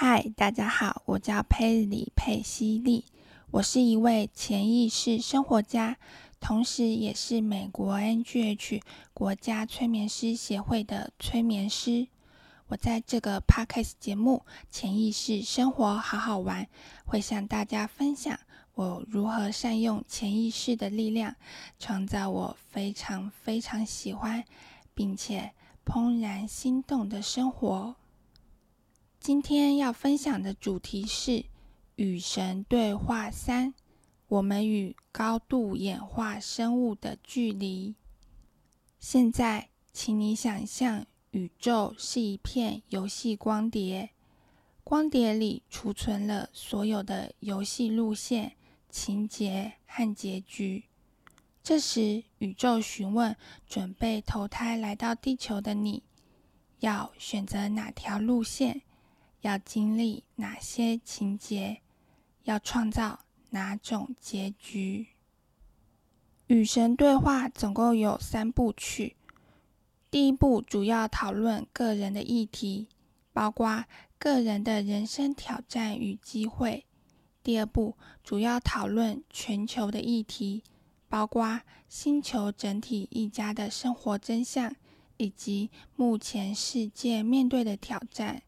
嗨，大家好，我叫佩里佩西利，我是一位潜意识生活家，同时也是美国 NGH 国家催眠师协会的催眠师。我在这个 Podcast 节目《潜意识生活好好玩》，会向大家分享我如何善用潜意识的力量，创造我非常非常喜欢并且怦然心动的生活。今天要分享的主题是与神对话三：我们与高度演化生物的距离。现在，请你想象宇宙是一片游戏光碟，光碟里储存了所有的游戏路线、情节和结局。这时，宇宙询问准备投胎来到地球的你，要选择哪条路线？要经历哪些情节？要创造哪种结局？与神对话总共有三部曲。第一部主要讨论个人的议题，包括个人的人生挑战与机会。第二部主要讨论全球的议题，包括星球整体一家的生活真相，以及目前世界面对的挑战。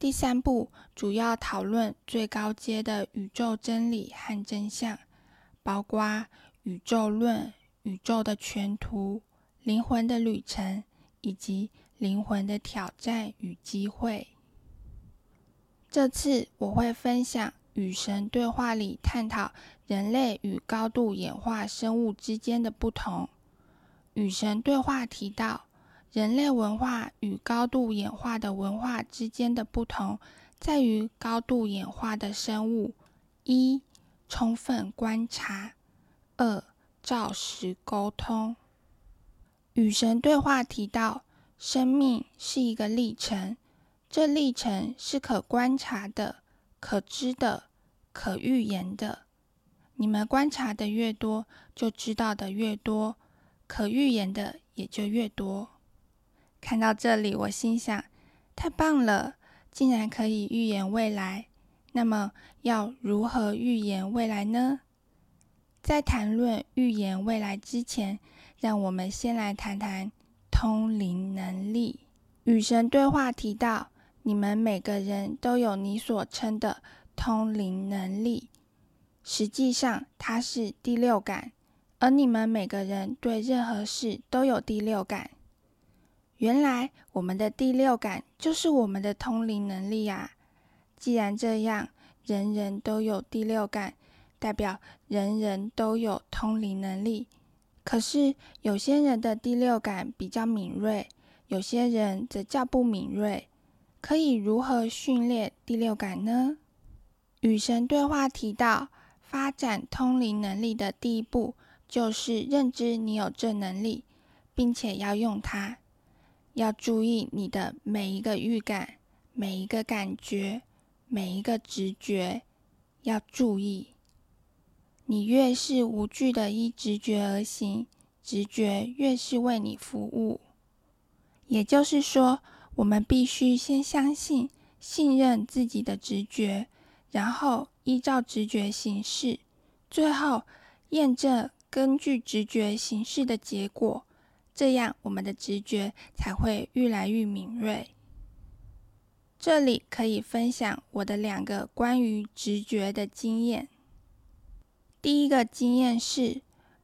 第三步主要讨论最高阶的宇宙真理和真相，包括宇宙论、宇宙的全图、灵魂的旅程以及灵魂的挑战与机会。这次我会分享《与神对话》里探讨人类与高度演化生物之间的不同。《与神对话》提到。人类文化与高度演化的文化之间的不同，在于高度演化的生物：一、充分观察；二、照实沟通。与神对话提到，生命是一个历程，这历程是可观察的、可知的、可预言的。你们观察的越多，就知道的越多，可预言的也就越多。看到这里，我心想：太棒了，竟然可以预言未来。那么，要如何预言未来呢？在谈论预言未来之前，让我们先来谈谈通灵能力。与神对话提到，你们每个人都有你所称的通灵能力，实际上它是第六感，而你们每个人对任何事都有第六感。原来我们的第六感就是我们的通灵能力呀！既然这样，人人都有第六感，代表人人都有通灵能力。可是有些人的第六感比较敏锐，有些人则较不敏锐。可以如何训练第六感呢？与神对话提到，发展通灵能力的第一步就是认知你有这能力，并且要用它。要注意你的每一个预感、每一个感觉、每一个直觉。要注意，你越是无惧的依直觉而行，直觉越是为你服务。也就是说，我们必须先相信、信任自己的直觉，然后依照直觉行事，最后验证根据直觉行事的结果。这样，我们的直觉才会越来越敏锐。这里可以分享我的两个关于直觉的经验。第一个经验是，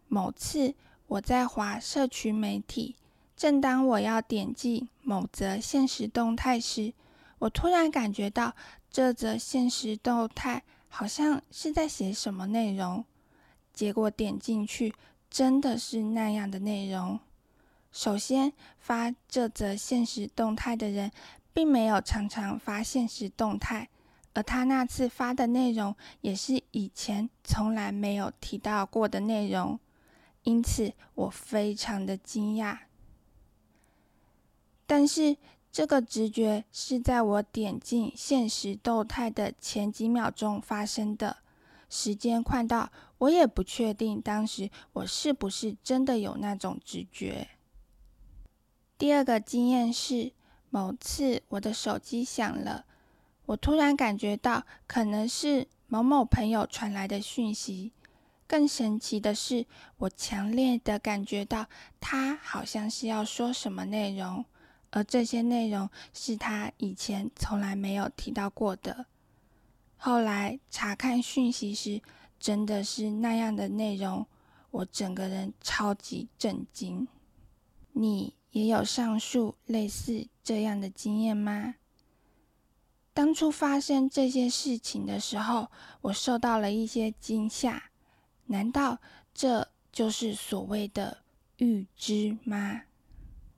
某次我在滑社群媒体，正当我要点击某则现实动态时，我突然感觉到这则现实动态好像是在写什么内容。结果点进去，真的是那样的内容。首先，发这则现实动态的人并没有常常发现实动态，而他那次发的内容也是以前从来没有提到过的内容，因此我非常的惊讶。但是这个直觉是在我点进现实动态的前几秒钟发生的，时间快到我也不确定当时我是不是真的有那种直觉。第二个经验是，某次我的手机响了，我突然感觉到可能是某某朋友传来的讯息。更神奇的是，我强烈的感觉到他好像是要说什么内容，而这些内容是他以前从来没有提到过的。后来查看讯息时，真的是那样的内容，我整个人超级震惊。你也有上述类似这样的经验吗？当初发生这些事情的时候，我受到了一些惊吓。难道这就是所谓的预知吗？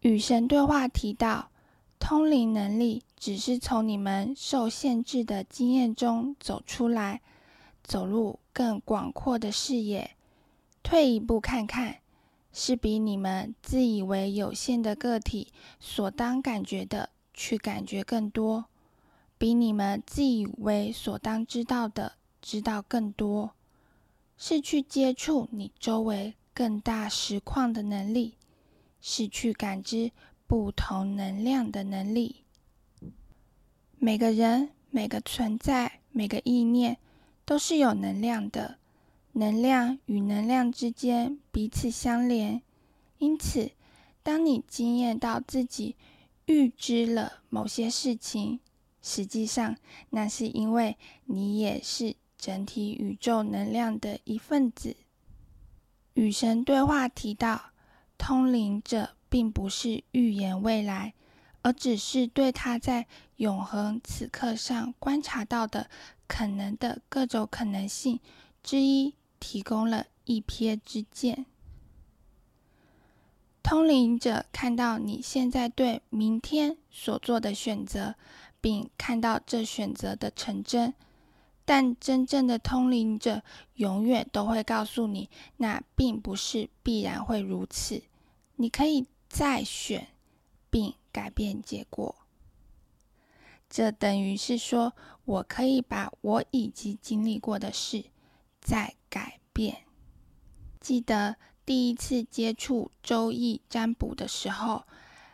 与神对话提到，通灵能力只是从你们受限制的经验中走出来，走入更广阔的视野。退一步看看，是比你们自以为有限的个体所当感觉的去感觉更多，比你们自以为所当知道的知道更多。是去接触你周围更大实况的能力，是去感知不同能量的能力。每个人、每个存在、每个意念都是有能量的，能量与能量之间彼此相连。因此，当你经验到自己预知了某些事情，实际上那是因为你也是。整体宇宙能量的一份子。与神对话提到，通灵者并不是预言未来，而只是对他在永恒此刻上观察到的可能的各种可能性之一提供了一瞥之见。通灵者看到你现在对明天所做的选择，并看到这选择的成真。但真正的通灵者永远都会告诉你，那并不是必然会如此。你可以再选，并改变结果。这等于是说，我可以把我已经经历过的事在改变。记得第一次接触周易占卜的时候，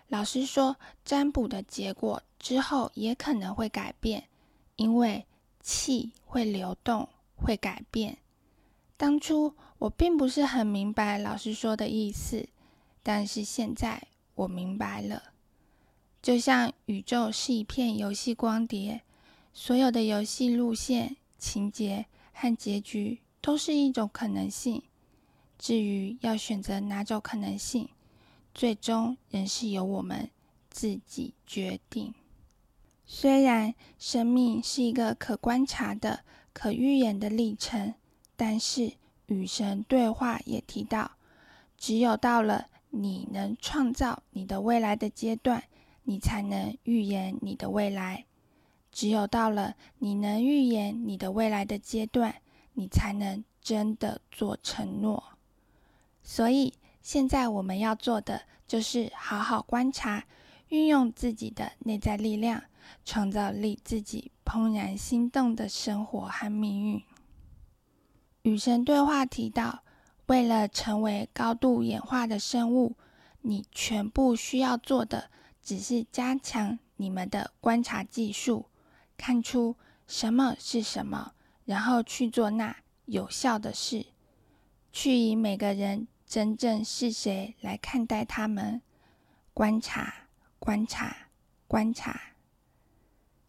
老师说，占卜的结果之后也可能会改变，因为。气会流动，会改变。当初我并不是很明白老师说的意思，但是现在我明白了。就像宇宙是一片游戏光碟，所有的游戏路线、情节和结局都是一种可能性。至于要选择哪种可能性，最终仍是由我们自己决定。虽然生命是一个可观察的、可预言的历程，但是与神对话也提到，只有到了你能创造你的未来的阶段，你才能预言你的未来；只有到了你能预言你的未来的阶段，你才能真的做承诺。所以，现在我们要做的就是好好观察，运用自己的内在力量。创造力自己怦然心动的生活和命运。与神对话提到，为了成为高度演化的生物，你全部需要做的只是加强你们的观察技术，看出什么是什么，然后去做那有效的事，去以每个人真正是谁来看待他们。观察，观察，观察。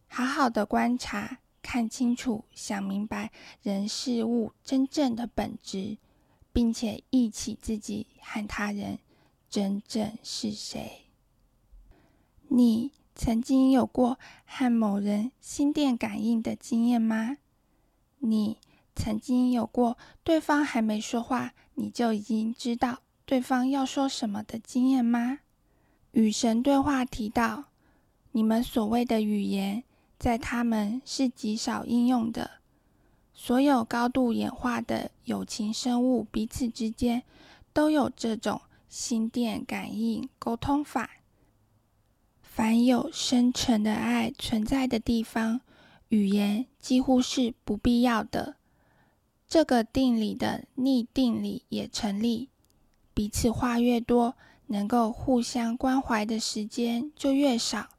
好好的观察，看清楚，想明白人事物真正的本质，并且忆起自己和他人真正是谁。你曾经有过和某人心电感应的经验吗？你曾经有过对方还没说话，你就已经知道对方要说什么的经验吗？与神对话提到，你们所谓的语言。在他们是极少应用的。所有高度演化的有情生物彼此之间都有这种心电感应沟通法。凡有深沉的爱存在的地方，语言几乎是不必要的。这个定理的逆定理也成立：彼此话越多，能够互相关怀的时间就越少，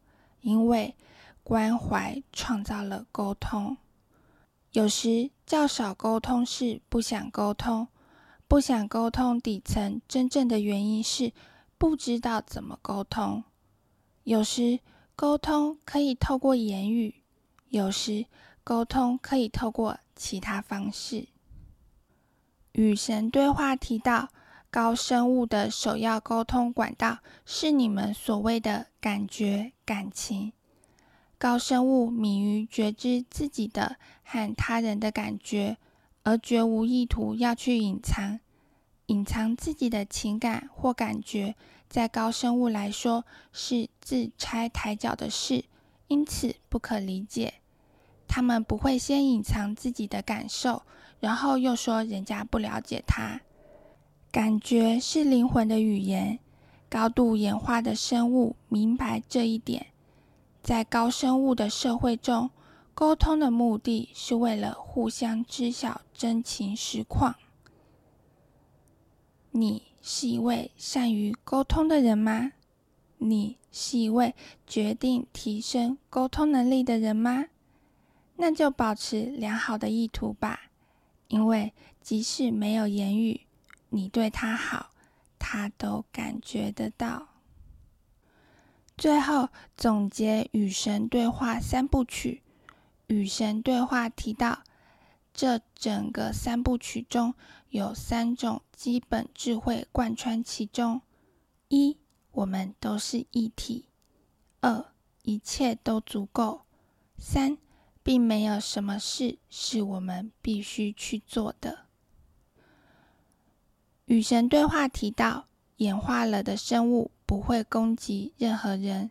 因为。关怀创造了沟通。有时较少沟通是不想沟通，不想沟通底层真正的原因是不知道怎么沟通。有时沟通可以透过言语，有时沟通可以透过其他方式。与神对话提到，高生物的首要沟通管道是你们所谓的感觉、感情。高生物敏于觉知自己的和他人的感觉，而绝无意图要去隐藏、隐藏自己的情感或感觉。在高生物来说，是自拆台脚的事，因此不可理解。他们不会先隐藏自己的感受。然后又说人家不了解他，感觉是灵魂的语言。高度演化的生物明白这一点，在高生物的社会中，沟通的目的是为了互相知晓真情实况。你是一位善于沟通的人吗？你是一位决定提升沟通能力的人吗？那就保持良好的意图吧。因为即使没有言语，你对他好，他都感觉得到。最后总结与神对话三部曲。与神对话提到，这整个三部曲中有三种基本智慧贯穿其中：一，我们都是一体；二，一切都足够；三。并没有什么事是我们必须去做的。与神对话提到，演化了的生物不会攻击任何人。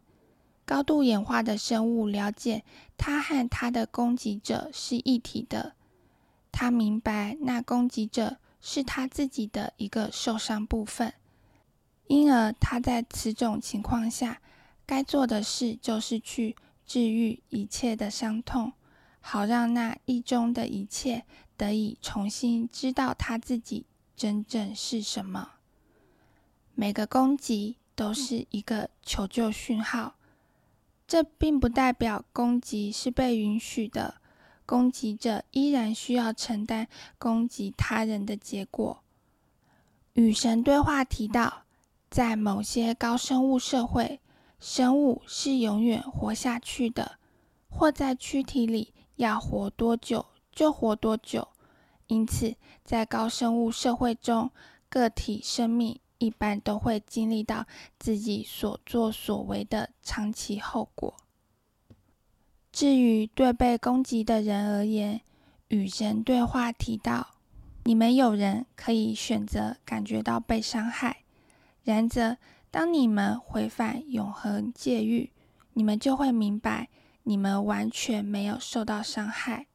高度演化的生物了解，他和他的攻击者是一体的。他明白，那攻击者是他自己的一个受伤部分，因而他在此种情况下，该做的事就是去治愈一切的伤痛。好让那意中的一切得以重新知道他自己真正是什么。每个攻击都是一个求救讯号，这并不代表攻击是被允许的。攻击者依然需要承担攻击他人的结果。与神对话提到，在某些高生物社会，生物是永远活下去的，或在躯体里。要活多久就活多久，因此在高生物社会中，个体生命一般都会经历到自己所作所为的长期后果。至于对被攻击的人而言，与神对话提到，你们有人可以选择感觉到被伤害，然则当你们回返永恒界域，你们就会明白。你们完全没有受到伤害，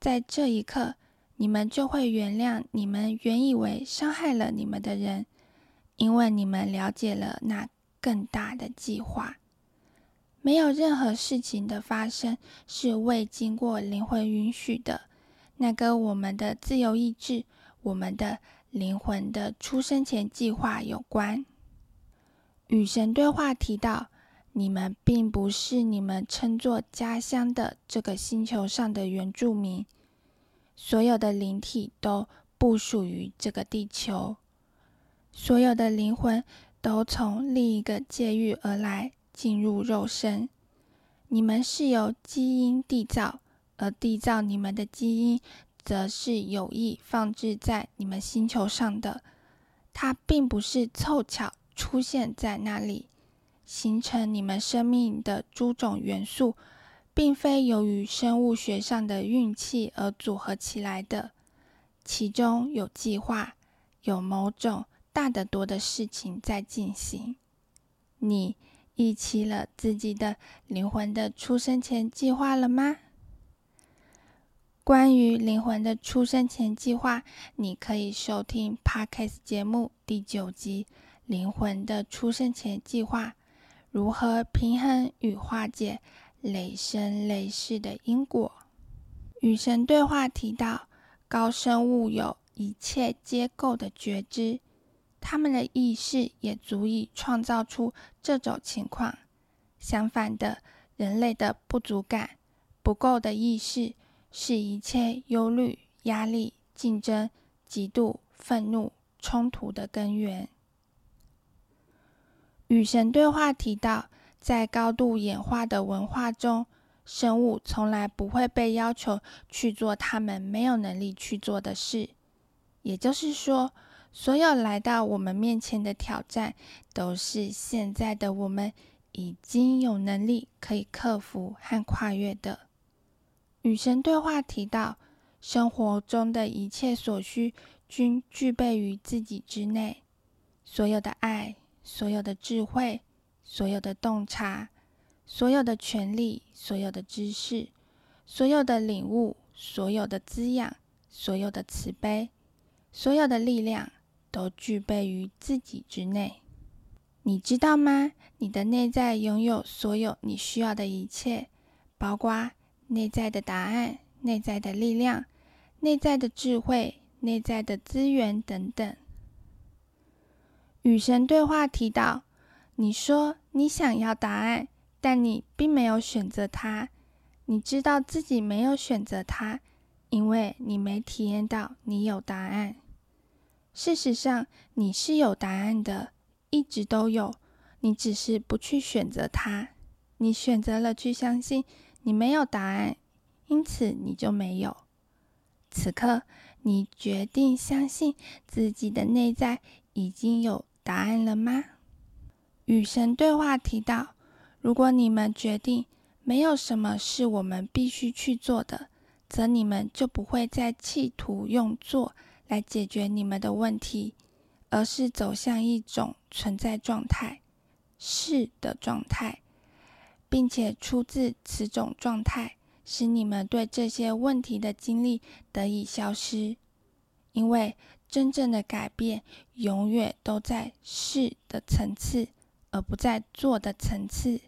在这一刻，你们就会原谅你们原以为伤害了你们的人，因为你们了解了那更大的计划。没有任何事情的发生是未经过灵魂允许的，那跟我们的自由意志、我们的灵魂的出生前计划有关。与神对话提到。你们并不是你们称作家乡的这个星球上的原住民，所有的灵体都不属于这个地球，所有的灵魂都从另一个界域而来，进入肉身。你们是由基因缔造，而缔造你们的基因，则是有意放置在你们星球上的，它并不是凑巧出现在那里。形成你们生命的诸种元素，并非由于生物学上的运气而组合起来的，其中有计划，有某种大得多的事情在进行。你忆起了自己的灵魂的出生前计划了吗？关于灵魂的出生前计划，你可以收听 Podcast 节目第九集《灵魂的出生前计划》。如何平衡与化解累生累世的因果？与神对话提到，高生物有一切皆构的觉知，他们的意识也足以创造出这种情况。相反的，人类的不足感、不够的意识，是一切忧虑、压力、竞争、嫉妒、愤怒、冲突的根源。与神对话提到，在高度演化的文化中，生物从来不会被要求去做他们没有能力去做的事。也就是说，所有来到我们面前的挑战，都是现在的我们已经有能力可以克服和跨越的。与神对话提到，生活中的一切所需均具备于自己之内，所有的爱。所有的智慧，所有的洞察，所有的权利，所有的知识，所有的领悟，所有的滋养，所有的慈悲，所有的力量，都具备于自己之内。你知道吗？你的内在拥有所有你需要的一切，包括内在的答案、内在的力量、内在的智慧、内在的资源等等。与神对话提到，你说你想要答案，但你并没有选择它。你知道自己没有选择它，因为你没体验到你有答案。事实上，你是有答案的，一直都有。你只是不去选择它。你选择了去相信你没有答案，因此你就没有。此刻，你决定相信自己的内在已经有。答案了吗？与神对话提到，如果你们决定没有什么是我们必须去做的，则你们就不会再企图用做来解决你们的问题，而是走向一种存在状态，是的状态，并且出自此种状态，使你们对这些问题的经历得以消失，因为。真正的改变永远都在是的层次，而不在做的层次。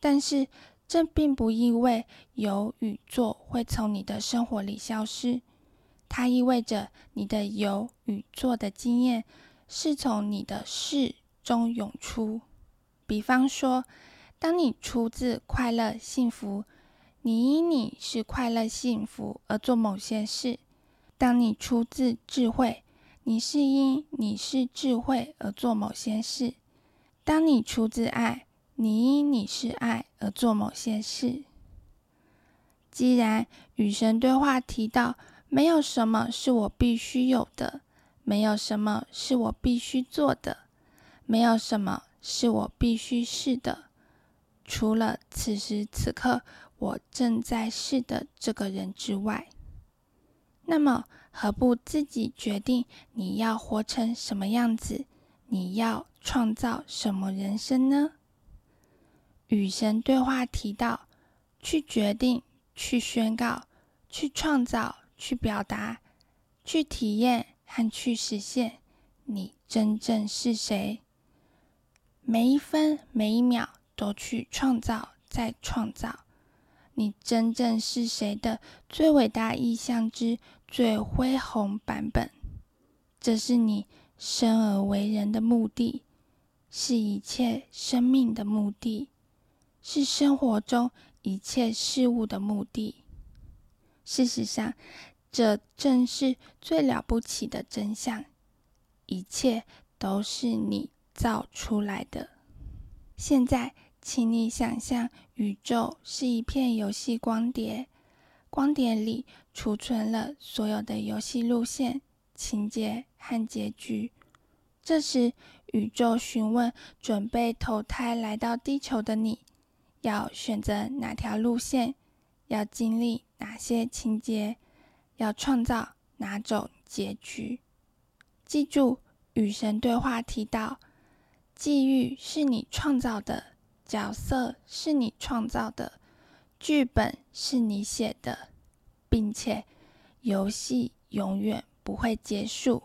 但是，这并不意味有与做会从你的生活里消失。它意味着你的有与做的经验是从你的是中涌出。比方说，当你出自快乐、幸福，你因你是快乐、幸福而做某些事。当你出自智慧，你是因你是智慧而做某些事；当你出自爱，你因你是爱而做某些事。既然与神对话提到，没有什么是我必须有的，没有什么是我必须做的，没有什么是我必须是的，除了此时此刻我正在是的这个人之外。那么，何不自己决定你要活成什么样子？你要创造什么人生呢？与神对话提到，去决定、去宣告、去创造、去表达、去体验和去实现你真正是谁。每一分每一秒都去创造，再创造。你真正是谁的最伟大意象之最恢宏版本？这是你生而为人的目的，是一切生命的目的，是生活中一切事物的目的。事实上，这正是最了不起的真相。一切都是你造出来的。现在。请你想象，宇宙是一片游戏光碟，光碟里储存了所有的游戏路线、情节和结局。这时，宇宙询问准备投胎来到地球的你，要选择哪条路线，要经历哪些情节，要创造哪种结局。记住，与神对话提到，际遇是你创造的。角色是你创造的，剧本是你写的，并且游戏永远不会结束。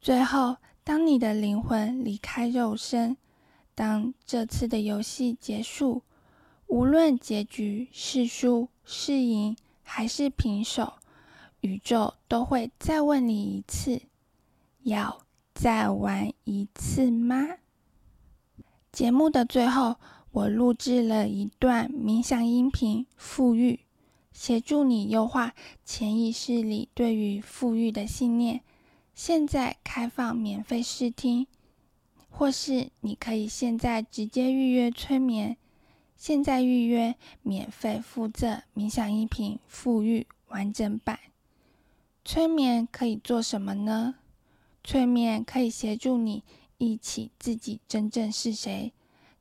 最后，当你的灵魂离开肉身，当这次的游戏结束，无论结局是输是赢还是平手，宇宙都会再问你一次：要再玩一次吗？节目的最后。我录制了一段冥想音频，富裕，协助你优化潜意识里对于富裕的信念。现在开放免费试听，或是你可以现在直接预约催眠。现在预约免费附赠冥想音频富裕完整版。催眠可以做什么呢？催眠可以协助你忆起自己真正是谁，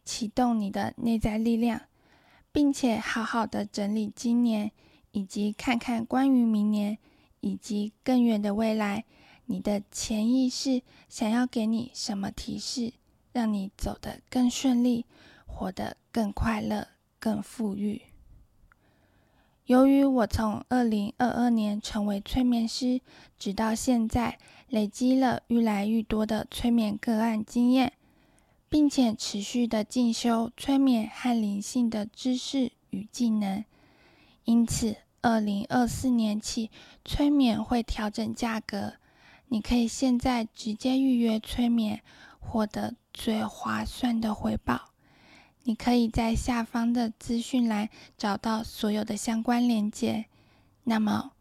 启动你的内在力量，并且好好的整理今年，以及看看关于明年以及更远的未来。你的潜意识想要给你什么提示，让你走得更顺利，活得更快乐、更富裕？由于我从二零二二年成为催眠师，直到现在，累积了越来越多的催眠个案经验，并且持续的进修催眠和灵性的知识与技能，因此，二零二四年起，催眠会调整价格。你可以现在直接预约催眠，获得最划算的回报。你可以在下方的资讯栏找到所有的相关链接。那么，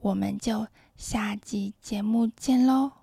我们就下集节目见喽！